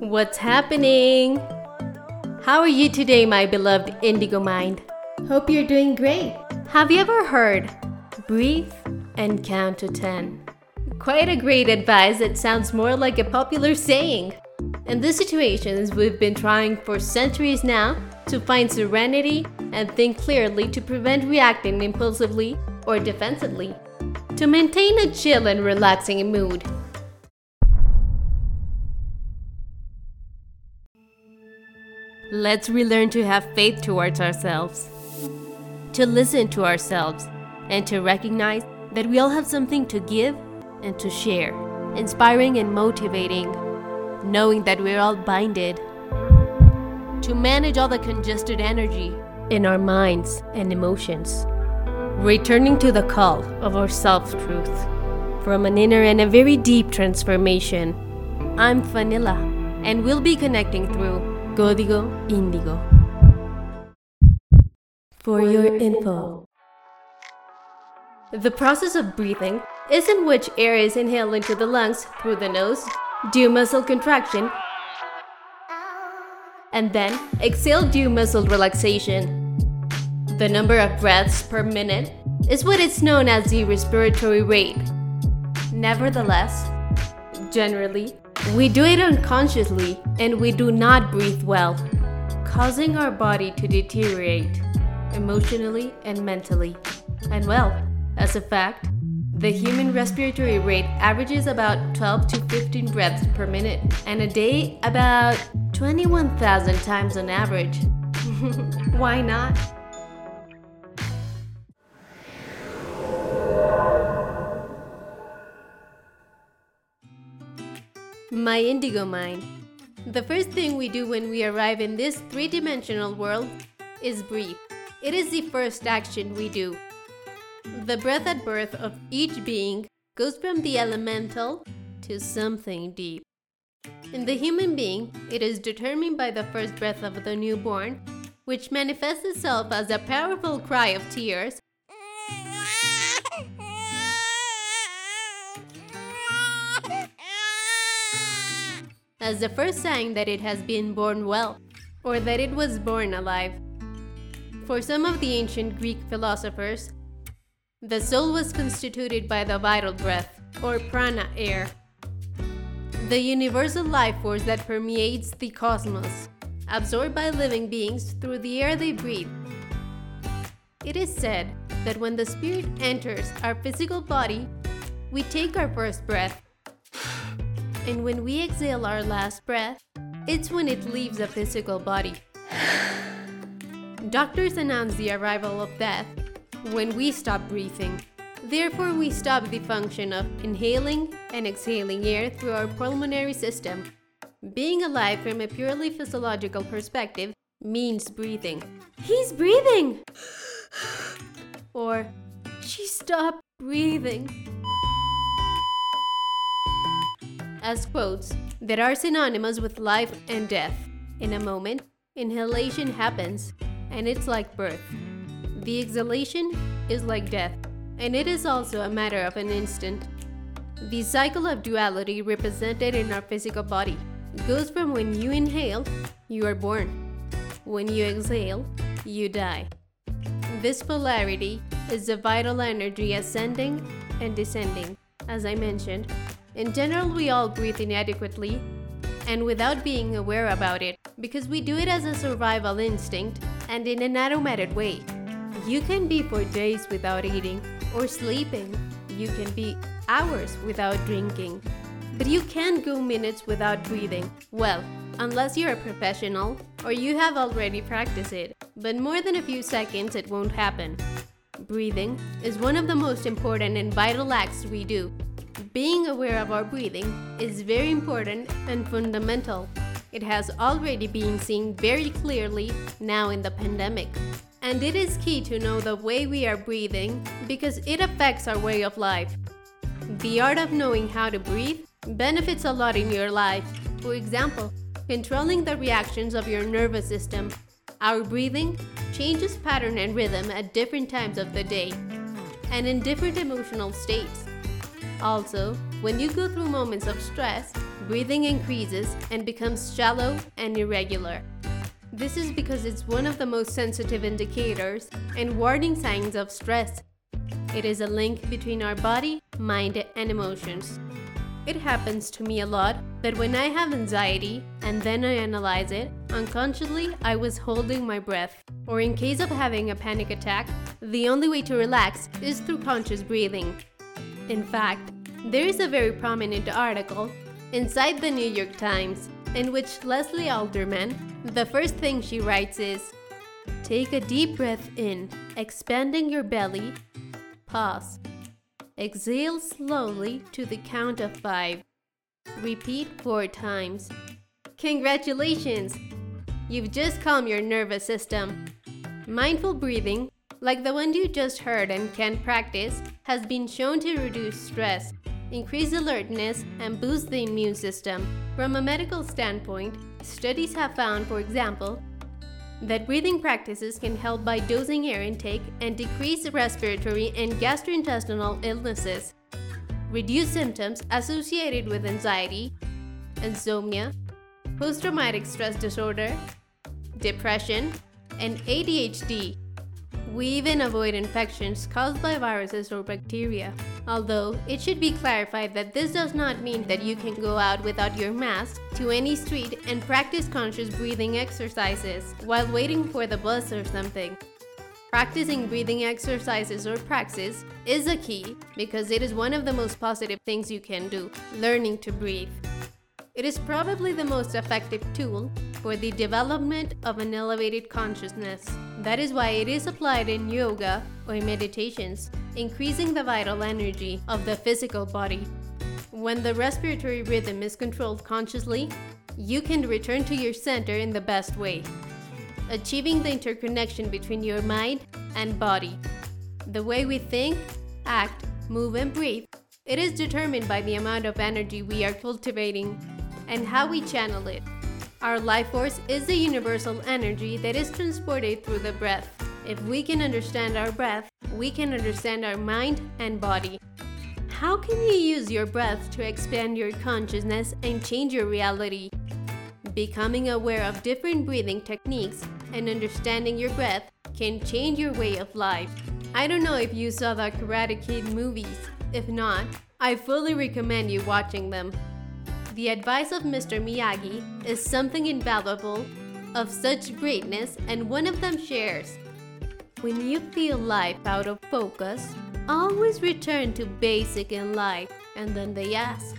What's happening? How are you today, my beloved Indigo Mind? Hope you're doing great. Have you ever heard breathe and count to 10? Quite a great advice that sounds more like a popular saying. In these situations, we've been trying for centuries now to find serenity and think clearly to prevent reacting impulsively or defensively, to maintain a chill and relaxing mood. Let's relearn to have faith towards ourselves, to listen to ourselves, and to recognize that we all have something to give and to share, inspiring and motivating, knowing that we're all binded, to manage all the congested energy in our minds and emotions, returning to the call of our self truth from an inner and a very deep transformation. I'm Vanilla, and we'll be connecting through Código Índigo. For your info, the process of breathing is in which air is inhaled into the lungs through the nose, due muscle contraction, and then exhaled due muscle relaxation. The number of breaths per minute is what is known as the respiratory rate. Nevertheless, generally, we do it unconsciously and we do not breathe well, causing our body to deteriorate emotionally and mentally. And well, as a fact, the human respiratory rate averages about 12 to 15 breaths per minute, and a day about 21,000 times on average. Why not? My indigo mind. The first thing we do when we arrive in this three dimensional world is breathe. It is the first action we do. The breath at birth of each being goes from the elemental to something deep. In the human being, it is determined by the first breath of the newborn, which manifests itself as a powerful cry of tears as the first sign that it has been born well, or that it was born alive. For some of the ancient Greek philosophers, the soul was constituted by the vital breath, or prana air, the universal life force that permeates the cosmos, absorbed by living beings through the air they breathe. It is said that when the spirit enters our physical body, we take our first breath and when we exhale our last breath, it's when it leaves the physical body. Doctors announce the arrival of death when we stop breathing. Therefore, we stop the function of inhaling and exhaling air through our pulmonary system. Being alive from a purely physiological perspective means breathing. He's breathing! or, she stopped breathing as quotes that are synonymous with life and death. In a moment, inhalation happens, and it's like birth. The exhalation is like death, and it is also a matter of an instant. The cycle of duality represented in our physical body goes from when you inhale, you are born. When you exhale, you die. This polarity is the vital energy ascending and descending, as I mentioned, in general, we all breathe inadequately and without being aware about it because we do it as a survival instinct and in an automated way. You can be for days without eating or sleeping. You can be hours without drinking. But you can't go minutes without breathing. Well, unless you're a professional or you have already practiced it. But more than a few seconds, it won't happen. Breathing is one of the most important and vital acts we do being aware of our breathing is very important and fundamental. It has already been seen very clearly now in the pandemic. And it is key to know the way we are breathing because it affects our way of life. The art of knowing how to breathe benefits a lot in your life. For example, controlling the reactions of your nervous system. Our breathing changes pattern and rhythm at different times of the day and in different emotional states. Also, when you go through moments of stress, breathing increases and becomes shallow and irregular. This is because it's one of the most sensitive indicators and warning signs of stress. It is a link between our body, mind, and emotions. It happens to me a lot that when I have anxiety and then I analyze it, unconsciously I was holding my breath. Or in case of having a panic attack, the only way to relax is through conscious breathing. In fact, there is a very prominent article inside the New York Times in which Lesley Alderman, the first thing she writes is Take a deep breath in, expanding your belly. Pause. Exhale slowly to the count of five. Repeat four times. Congratulations! You've just calmed your nervous system. Mindful breathing, like the one you just heard and can practice, has been shown to reduce stress, increase alertness, and boost the immune system. From a medical standpoint, studies have found, for example, that breathing practices can help by dosing air intake and decrease respiratory and gastrointestinal illnesses, reduce symptoms associated with anxiety, insomnia, post traumatic stress disorder, depression, and ADHD. We even avoid infections caused by viruses or bacteria. Although, it should be clarified that this does not mean that you can go out without your mask to any street and practice conscious breathing exercises while waiting for the bus or something. Practicing breathing exercises or praxis is a key because it is one of the most positive things you can do, learning to breathe. It is probably the most effective tool for the development of an elevated consciousness. That is why it is applied in yoga or meditations, increasing the vital energy of the physical body. When the respiratory rhythm is controlled consciously, you can return to your center in the best way, achieving the interconnection between your mind and body. The way we think, act, move, and breathe, it is determined by the amount of energy we are cultivating and how we channel it. Our life force is the universal energy that is transported through the breath. If we can understand our breath, we can understand our mind and body. How can you use your breath to expand your consciousness and change your reality? Becoming aware of different breathing techniques and understanding your breath can change your way of life. I don't know if you saw the Karate Kid movies. If not, I fully recommend you watching them. The advice of Mr. Miyagi is something invaluable, of such greatness, and one of them shares. When you feel life out of focus, always return to basic in life. And then they ask,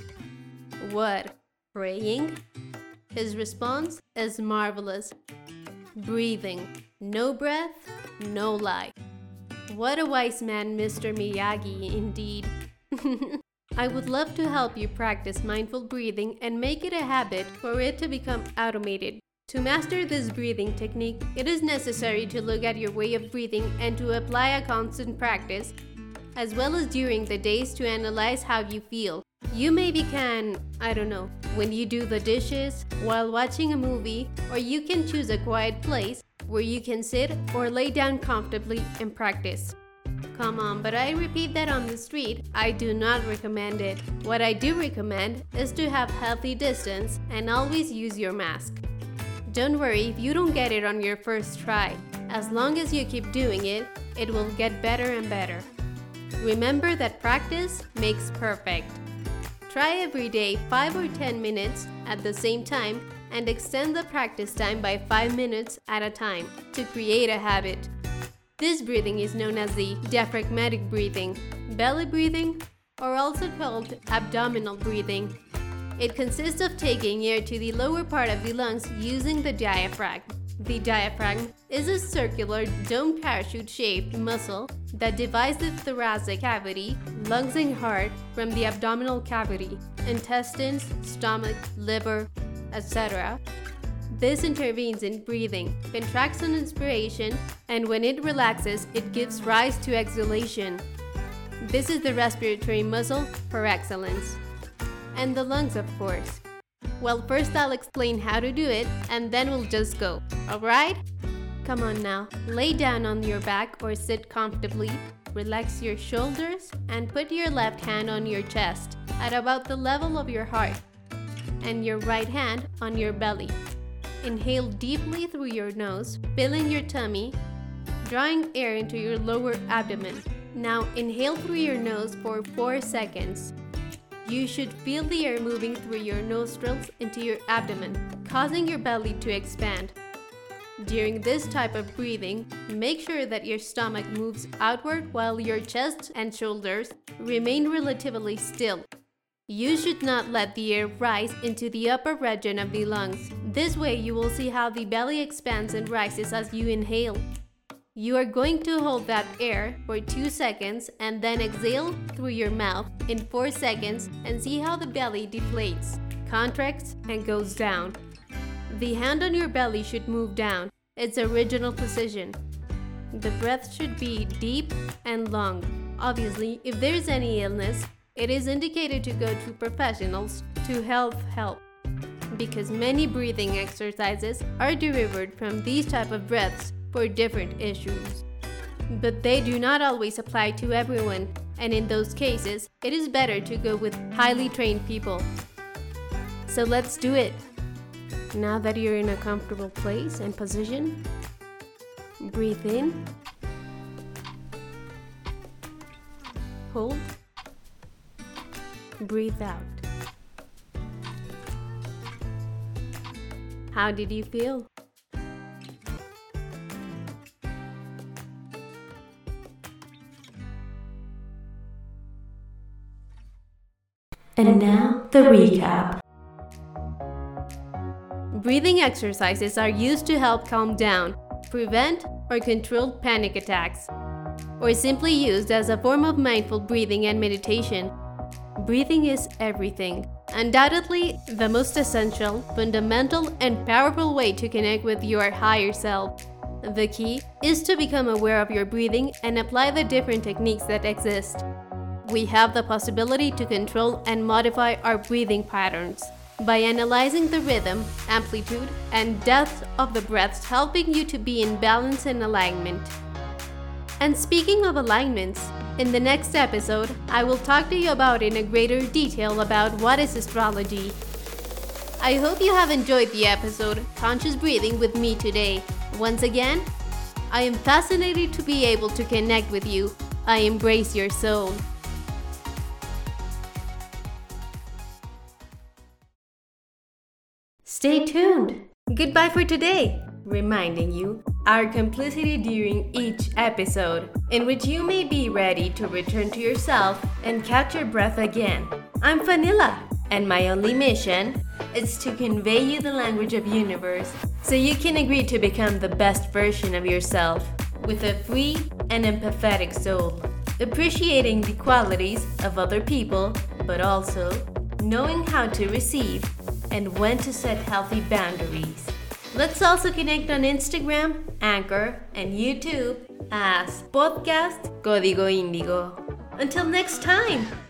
What? Praying? His response is marvelous. Breathing. No breath, no life. What a wise man, Mr. Miyagi, indeed. I would love to help you practice mindful breathing and make it a habit for it to become automated. To master this breathing technique, it is necessary to look at your way of breathing and to apply a constant practice, as well as during the days to analyze how you feel. You maybe can, I don't know, when you do the dishes, while watching a movie, or you can choose a quiet place where you can sit or lay down comfortably and practice. Come on, but I repeat that on the street, I do not recommend it. What I do recommend is to have healthy distance and always use your mask. Don't worry if you don't get it on your first try. As long as you keep doing it, it will get better and better. Remember that practice makes perfect. Try every day 5 or 10 minutes at the same time and extend the practice time by 5 minutes at a time to create a habit. This breathing is known as the diaphragmatic breathing, belly breathing, or also called abdominal breathing. It consists of taking air to the lower part of the lungs using the diaphragm. The diaphragm is a circular dome parachute shaped muscle that divides the thoracic cavity, lungs, and heart from the abdominal cavity, intestines, stomach, liver, etc., this intervenes in breathing, contracts on inspiration, and when it relaxes, it gives rise to exhalation. This is the respiratory muscle par excellence. And the lungs, of course. Well, first I'll explain how to do it, and then we'll just go, alright? Come on now, lay down on your back or sit comfortably, relax your shoulders, and put your left hand on your chest at about the level of your heart. and your right hand on your belly. Inhale deeply through your nose, filling your tummy, drawing air into your lower abdomen. Now inhale through your nose for 4 seconds. You should feel the air moving through your nostrils into your abdomen, causing your belly to expand. During this type of breathing, make sure that your stomach moves outward while your chest and shoulders remain relatively still. You should not let the air rise into the upper region of the lungs. This way you will see how the belly expands and rises as you inhale. You are going to hold that air for 2 seconds and then exhale through your mouth in 4 seconds and see how the belly deflates, contracts, and goes down. The hand on your belly should move down, its original position. The breath should be deep and long. Obviously, if there is any illness, it is indicated to go to professionals to help help because many breathing exercises are derived from these type of breaths for different issues. But they do not always apply to everyone, and in those cases, it is better to go with highly trained people. So let's do it! Now that you're in a comfortable place and position, breathe in, hold, breathe out. How did you feel? And now, the recap. Breathing exercises are used to help calm down, prevent, or control panic attacks, or simply used as a form of mindful breathing and meditation. Breathing is everything. Undoubtedly, the most essential, fundamental, and powerful way to connect with your higher self. The key is to become aware of your breathing and apply the different techniques that exist. We have the possibility to control and modify our breathing patterns by analyzing the rhythm, amplitude, and depth of the breaths, helping you to be in balance and alignment. And speaking of alignments, in the next episode, I will talk to you about in a greater detail about what is astrology. I hope you have enjoyed the episode Conscious Breathing with me today. Once again, I am fascinated to be able to connect with you. I embrace your soul. Stay tuned. Goodbye for today. Reminding you our complicity during each episode, in which you may be ready to return to yourself and catch your breath again. I'm Vanilla, and my only mission is to convey you the language of universe so you can agree to become the best version of yourself with a free and empathetic soul, appreciating the qualities of other people, but also knowing how to receive and when to set healthy boundaries. Let's also connect on Instagram, Anchor, and YouTube as Podcast Código Índigo. Until next time!